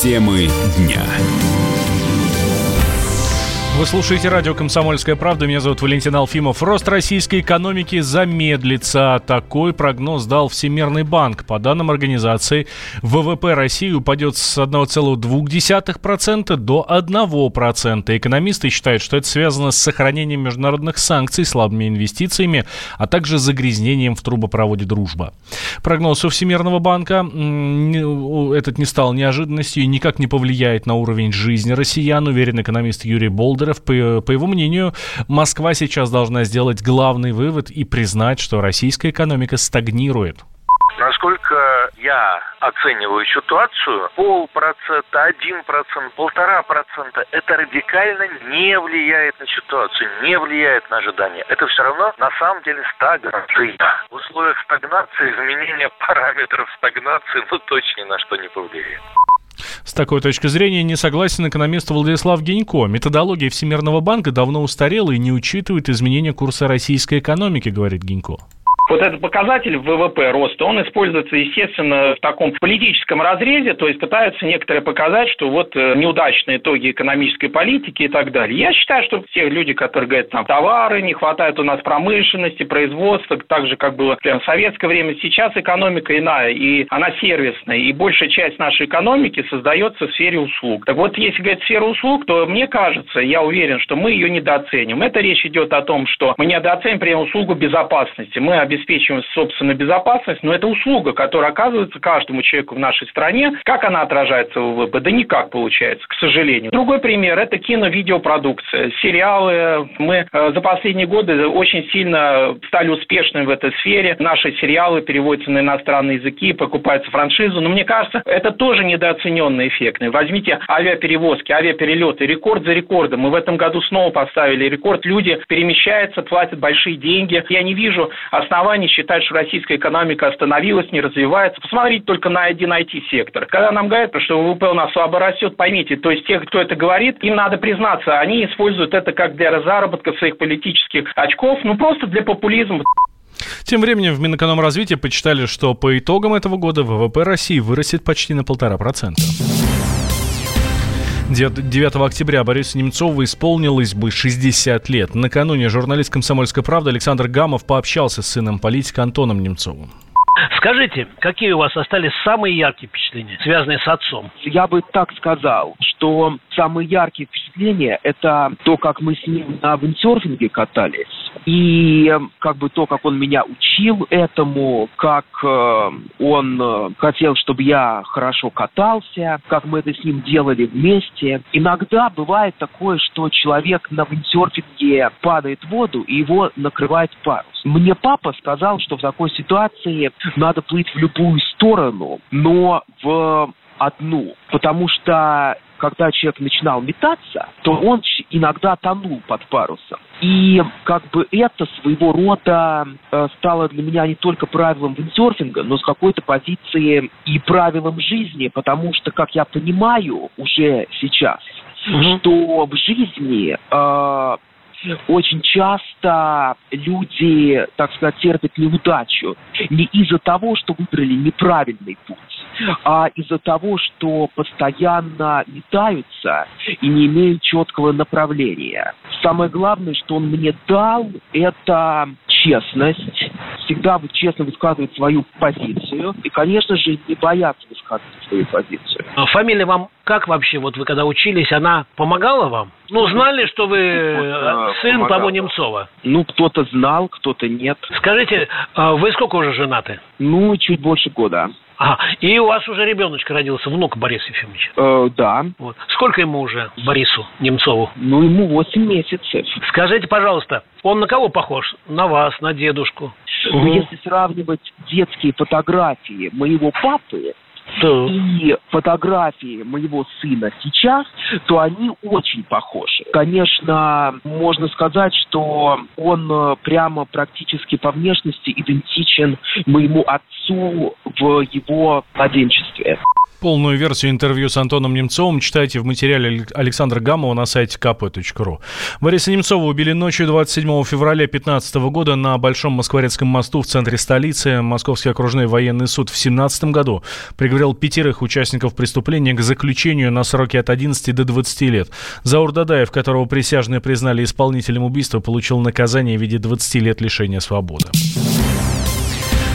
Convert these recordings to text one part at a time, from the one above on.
Темы дня. Вы слушаете радио «Комсомольская правда». Меня зовут Валентин Алфимов. Рост российской экономики замедлится. Такой прогноз дал Всемирный банк. По данным организации, ВВП России упадет с 1,2% до 1%. Экономисты считают, что это связано с сохранением международных санкций, слабыми инвестициями, а также загрязнением в трубопроводе «Дружба». Прогноз у Всемирного банка этот не стал неожиданностью и никак не повлияет на уровень жизни россиян, уверен экономист Юрий Болдер Кадыров. По, по его мнению, Москва сейчас должна сделать главный вывод и признать, что российская экономика стагнирует. Насколько я оцениваю ситуацию, полпроцента, один процент, полтора процента, это радикально не влияет на ситуацию, не влияет на ожидания. Это все равно на самом деле стагнация. В условиях стагнации изменение параметров стагнации ну точно ни на что не повлияет. С такой точки зрения не согласен экономист Владислав Генько. Методология Всемирного банка давно устарела и не учитывает изменения курса российской экономики, говорит Генько. Вот этот показатель ВВП роста, он используется, естественно, в таком политическом разрезе, то есть пытаются некоторые показать, что вот э, неудачные итоги экономической политики и так далее. Я считаю, что все люди, которые говорят, там, товары, не хватает у нас промышленности, производства, так же, как было в советское время, сейчас экономика иная, и она сервисная, и большая часть нашей экономики создается в сфере услуг. Так вот, если говорить сфера услуг, то мне кажется, я уверен, что мы ее недооценим. Это речь идет о том, что мы недооценим, например, услугу безопасности. Мы обеспечиваем обеспечиваем собственную безопасность, но это услуга, которая оказывается каждому человеку в нашей стране. Как она отражается в ВВП? Да никак получается, к сожалению. Другой пример – это кино-видеопродукция. Сериалы. Мы э, за последние годы очень сильно стали успешными в этой сфере. Наши сериалы переводятся на иностранные языки, покупаются франшизу. Но мне кажется, это тоже недооцененный эффект. Возьмите авиаперевозки, авиаперелеты, рекорд за рекордом. Мы в этом году снова поставили рекорд. Люди перемещаются, платят большие деньги. Я не вижу оснований оснований считать, что российская экономика остановилась, не развивается. Посмотрите только на один IT-сектор. Когда нам говорят, что ВВП у нас слабо растет, поймите, то есть те, кто это говорит, им надо признаться, они используют это как для заработка своих политических очков, ну просто для популизма. Тем временем в Минэкономразвитии почитали, что по итогам этого года ВВП России вырастет почти на полтора процента. 9 октября Борису Немцову исполнилось бы 60 лет. Накануне журналист «Комсомольской правды» Александр Гамов пообщался с сыном политика Антоном Немцовым. Скажите, какие у вас остались самые яркие впечатления, связанные с отцом? Я бы так сказал, что самые яркие впечатления – это то, как мы с ним на виндсерфинге катались, и как бы то, как он меня учил этому, как э, он э, хотел, чтобы я хорошо катался, как мы это с ним делали вместе. Иногда бывает такое, что человек на виндсерфинге падает в воду, и его накрывает парус. Мне папа сказал, что в такой ситуации надо плыть в любую сторону, но в одну, потому что когда человек начинал метаться, то он иногда тонул под парусом. И как бы это своего рода э, стало для меня не только правилом виндсерфинга, но с какой-то позиции и правилом жизни, потому что, как я понимаю уже сейчас, mm-hmm. что в жизни э, очень часто люди, так сказать, терпят неудачу не из-за того, что выбрали неправильный путь, а из-за того, что постоянно метаются и не имеют четкого направления. Самое главное, что он мне дал, это честность, всегда честно высказывать свою позицию и, конечно же, не бояться высказывать свою позицию. А фамилия вам как вообще, вот вы когда учились, она помогала вам? Ну, знали, что вы э, сын Павла Немцова? Ну, кто-то знал, кто-то нет. Скажите, а вы сколько уже женаты? Ну, чуть больше года. А, и у вас уже ребеночка родился, внук Борис Ефимович? Э, да. Вот. Сколько ему уже, Борису Немцову? Ну, ему 8 месяцев. Скажите, пожалуйста, он на кого похож? На вас, на дедушку? Ну, если сравнивать детские фотографии моего папы да. и фотографии моего сына сейчас, то они очень похожи. Конечно, можно сказать, что он э, прямо практически по внешности идентичен моему отцу в его младенчестве. Полную версию интервью с Антоном Немцовым читайте в материале Александра Гамова на сайте kp.ru. Бориса Немцова убили ночью 27 февраля 2015 года на Большом Москворецком мосту в центре столицы. Московский окружной военный суд в 2017 году приговорил пятерых участников преступления к заключению на сроки от 11 до 20 лет. Заур Дадаев, которого присяжные признали исполнителем убийства, получил наказание в виде 20 лет лишения свободы.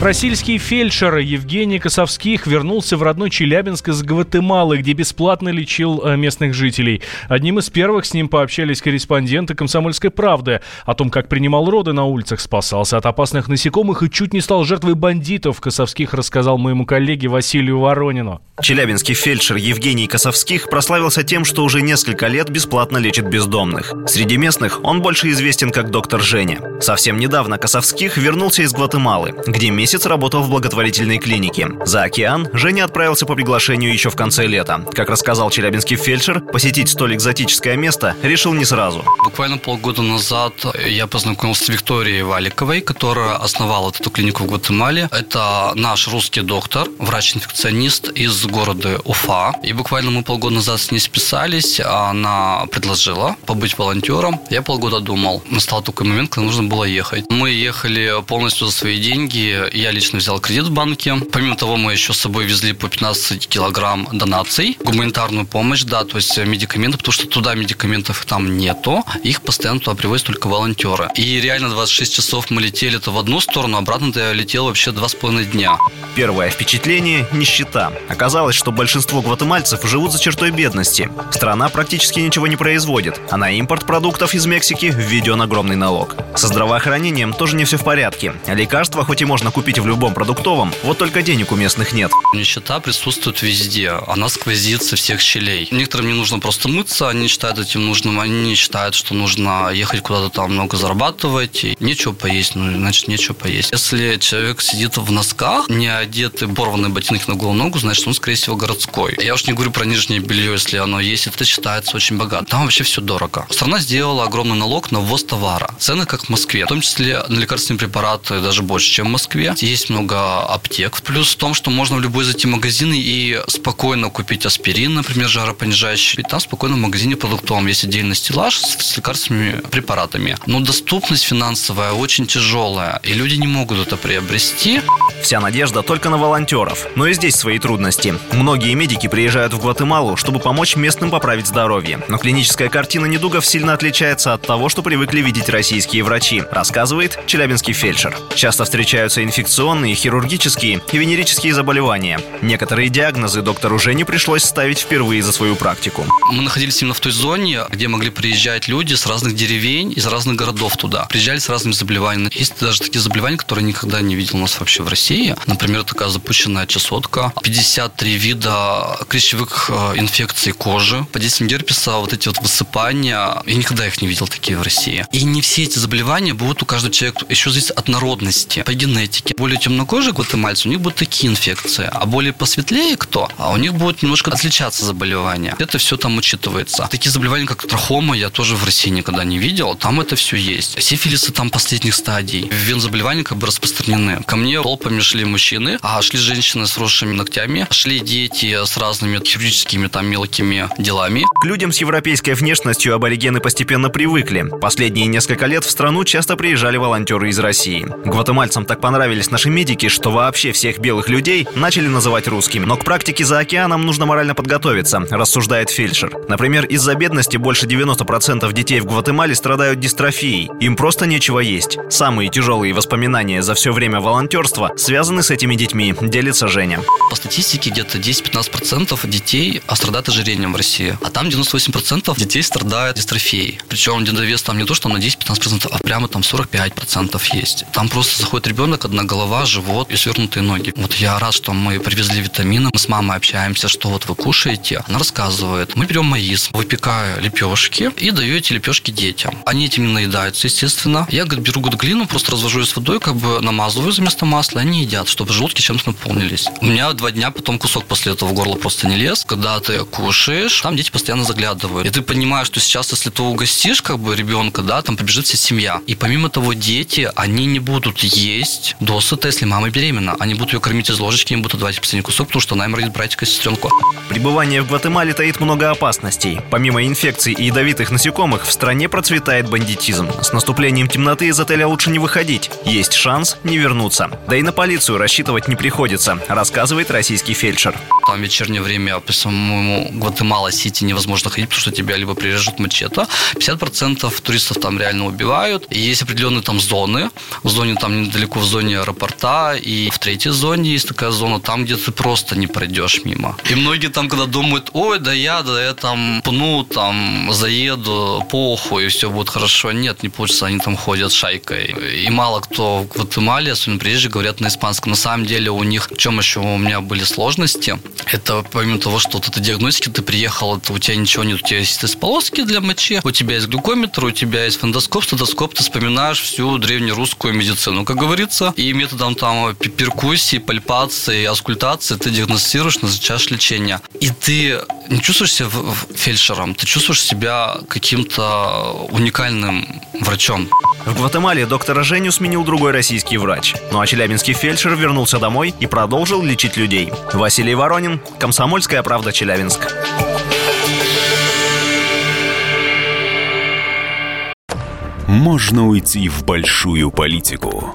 Российский фельдшер Евгений Косовских вернулся в родной Челябинск из Гватемалы, где бесплатно лечил э, местных жителей. Одним из первых с ним пообщались корреспонденты «Комсомольской правды» о том, как принимал роды на улицах, спасался от опасных насекомых и чуть не стал жертвой бандитов. Косовских рассказал моему коллеге Василию Воронину. Челябинский фельдшер Евгений Косовских прославился тем, что уже несколько лет бесплатно лечит бездомных. Среди местных он больше известен как доктор Женя. Совсем недавно Косовских вернулся из Гватемалы, где месяц месяц работал в благотворительной клинике. За океан Женя отправился по приглашению еще в конце лета. Как рассказал челябинский фельдшер, посетить столь экзотическое место решил не сразу. Буквально полгода назад я познакомился с Викторией Валиковой, которая основала эту клинику в Гватемале. Это наш русский доктор, врач-инфекционист из города Уфа. И буквально мы полгода назад с ней списались. Она предложила побыть волонтером. Я полгода думал. Настал такой момент, когда нужно было ехать. Мы ехали полностью за свои деньги. Я лично взял кредит в банке. Помимо того, мы еще с собой везли по 15 килограмм донаций, гуманитарную помощь, да, то есть медикаменты, потому что туда медикаментов там нету. Их постоянно туда привозят только волонтеры. И реально 26 часов мы летели то в одну сторону, обратно я летел вообще два с половиной дня. Первое впечатление – нищета. Оказалось, что большинство гватемальцев живут за чертой бедности. Страна практически ничего не производит, а на импорт продуктов из Мексики введен огромный налог. Со здравоохранением тоже не все в порядке. Лекарства хоть и можно купить купить в любом продуктовом, вот только денег у местных нет. Нищета присутствует везде, она сквозит со всех щелей. Некоторым не нужно просто мыться, они считают этим нужным, они не считают, что нужно ехать куда-то там много зарабатывать, и нечего поесть, ну, значит, нечего поесть. Если человек сидит в носках, не одетый, порванные ботинки на голову ногу, значит, он, скорее всего, городской. Я уж не говорю про нижнее белье, если оно есть, это считается очень богато. Там вообще все дорого. Страна сделала огромный налог на ввоз товара. Цены как в Москве, в том числе на лекарственные препараты даже больше, чем в Москве есть много аптек. Плюс в том, что можно в любой зайти магазин и спокойно купить аспирин, например, жаропонижающий. И там спокойно в магазине продуктовом есть отдельный стеллаж с лекарственными препаратами. Но доступность финансовая очень тяжелая, и люди не могут это приобрести. Вся надежда только на волонтеров. Но и здесь свои трудности. Многие медики приезжают в Гватемалу, чтобы помочь местным поправить здоровье. Но клиническая картина недугов сильно отличается от того, что привыкли видеть российские врачи, рассказывает челябинский фельдшер. Часто встречаются инфекционные, хирургические и венерические заболевания. Некоторые диагнозы доктору Жене пришлось ставить впервые за свою практику. Мы находились именно в той зоне, где могли приезжать люди с разных деревень, из разных городов туда. Приезжали с разными заболеваниями. Есть даже такие заболевания, которые никогда не видел у нас вообще в России. Например, такая запущенная чесотка, 53 вида клещевых э, инфекций кожи, по действиям герпеса вот эти вот высыпания. Я никогда их не видел такие в России. И не все эти заболевания будут у каждого человека еще зависит от народности, по генетике. Более темнокожие гватемальцы, у них будут такие инфекции, а более посветлее кто, а у них будет немножко отличаться заболевания. Это все там учитывается. Такие заболевания, как трахома, я тоже в России никогда не видел. Там это все есть. Сифилисы там последних стадий. Вен заболевания как бы распространены. Ко мне толпами шли мужчины, а шли женщины с росшими ногтями, шли дети с разными хирургическими там мелкими делами. К людям с европейской внешностью аборигены постепенно привыкли. Последние несколько лет в страну часто приезжали волонтеры из России. Гватемальцам так понравились наши медики, что вообще всех белых людей начали называть русскими. Но к практике за океаном нужно морально подготовиться, рассуждает фельдшер. Например, из-за бедности больше 90% детей в Гватемале страдают дистрофией. Им просто нечего есть. Самые тяжелые воспоминания за все время волонтерства связаны с этими детьми, делится Женя. По статистике где-то 10-15% детей страдают ожирением в России, а там 98% детей страдают дистрофией. Причем дедовес там не то, что на 10-15%, а прямо там 45% есть. Там просто заходит ребенок, одна голова, живот и свернутые ноги. Вот я рад, что мы привезли витамины, мы с мамой общаемся, что вот вы кушаете. Она рассказывает. Мы берем маис, выпекаю лепешки и даю эти лепешки детям. Они этим не наедаются, естественно. Я беру глину, просто развожу ее с водой, как бы намазываю вместо масла, они едят, чтобы желудки чем-то наполнились. У меня два дня потом кусок после этого в горло просто не лез. Когда ты кушаешь, там дети постоянно заглядывают. И ты понимаешь, что сейчас, если ты угостишь как бы ребенка, да, там побежит вся семья. И помимо того, дети, они не будут есть до досыта, если мама беременна. Они будут ее кормить из ложечки, им будут давать последний кусок, потому что она им родит братика и сестренку. Пребывание в Гватемале таит много опасностей. Помимо инфекций и ядовитых насекомых, в стране процветает бандитизм. С наступлением темноты из отеля лучше не выходить. Есть шанс не вернуться. Да и на полицию рассчитывать не приходится, рассказывает российский фельдшер. Там в вечернее время, по самому Гватемала-Сити невозможно ходить, потому что тебя либо прирежут мачете. 50% туристов там реально убивают. И есть определенные там зоны. В зоне там недалеко, в зоне аэропорта. И в третьей зоне есть такая зона, там, где ты просто не пройдешь мимо. И многие там, когда думают, ой, да я, да я там пну, там заеду, похуй, и все будет хорошо. Нет, не получится, они там ходят шайкой. И мало кто в Гватемале, особенно приезжие, говорят на испанском. На самом деле у них, в чем еще у меня были сложности, это помимо того, что вот этой диагностики ты приехал, это у тебя ничего нет, у тебя есть полоски для мочи, у тебя есть глюкометр, у тебя есть фондоскоп, стетоскоп, ты вспоминаешь всю древнерусскую медицину, как говорится, и методом там перкуссии, пальпации, аскультации ты диагностируешь, назначаешь лечение. И ты не чувствуешь себя фельдшером, ты чувствуешь себя каким-то уникальным врачом. В Гватемале доктора Женю сменил другой российский врач. Ну а челябинский фельдшер вернулся домой и продолжил лечить людей. Василий Воронин, Комсомольская правда, Челябинск. Можно уйти в большую политику,